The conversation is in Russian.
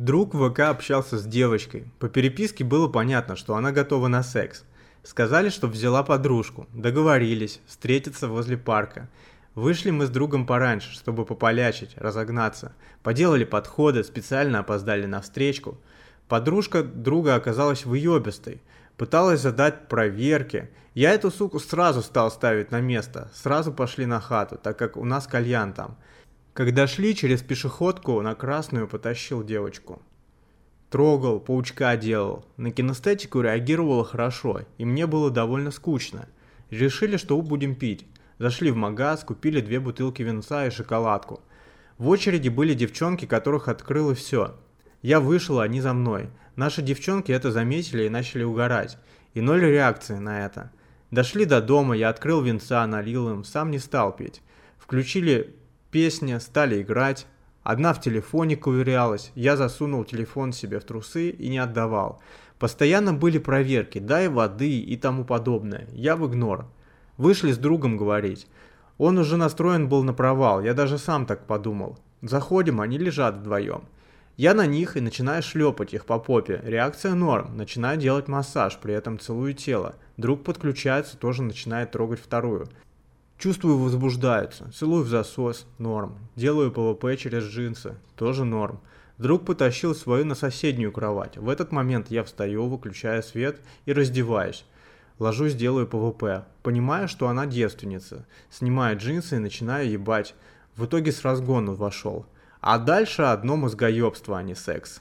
Друг в ВК общался с девочкой. По переписке было понятно, что она готова на секс. Сказали, что взяла подружку. Договорились, встретиться возле парка. Вышли мы с другом пораньше, чтобы пополячить, разогнаться. Поделали подходы, специально опоздали на встречку. Подружка друга оказалась выебистой. Пыталась задать проверки. Я эту суку сразу стал ставить на место. Сразу пошли на хату, так как у нас кальян там. Когда шли через пешеходку, на красную потащил девочку. Трогал, паучка делал. На кинестетику реагировала хорошо, и мне было довольно скучно. Решили, что будем пить. Зашли в магаз, купили две бутылки винца и шоколадку. В очереди были девчонки, которых открыло все. Я вышел, они за мной. Наши девчонки это заметили и начали угорать. И ноль реакции на это. Дошли до дома, я открыл винца, налил им, сам не стал пить. Включили Песни стали играть. Одна в телефоне ковырялась, я засунул телефон себе в трусы и не отдавал. Постоянно были проверки, дай воды и тому подобное. Я в игнор. Вышли с другом говорить. Он уже настроен был на провал, я даже сам так подумал. Заходим, они лежат вдвоем. Я на них и начинаю шлепать их по попе. Реакция норм. Начинаю делать массаж, при этом целую тело. Друг подключается, тоже начинает трогать вторую. Чувствую, возбуждаются. Целую в засос. Норм. Делаю ПВП через джинсы. Тоже норм. Друг потащил свою на соседнюю кровать. В этот момент я встаю, выключаю свет и раздеваюсь. Ложусь, делаю ПВП. Понимаю, что она девственница. Снимаю джинсы и начинаю ебать. В итоге с разгону вошел. А дальше одно мозгоебство, а не секс.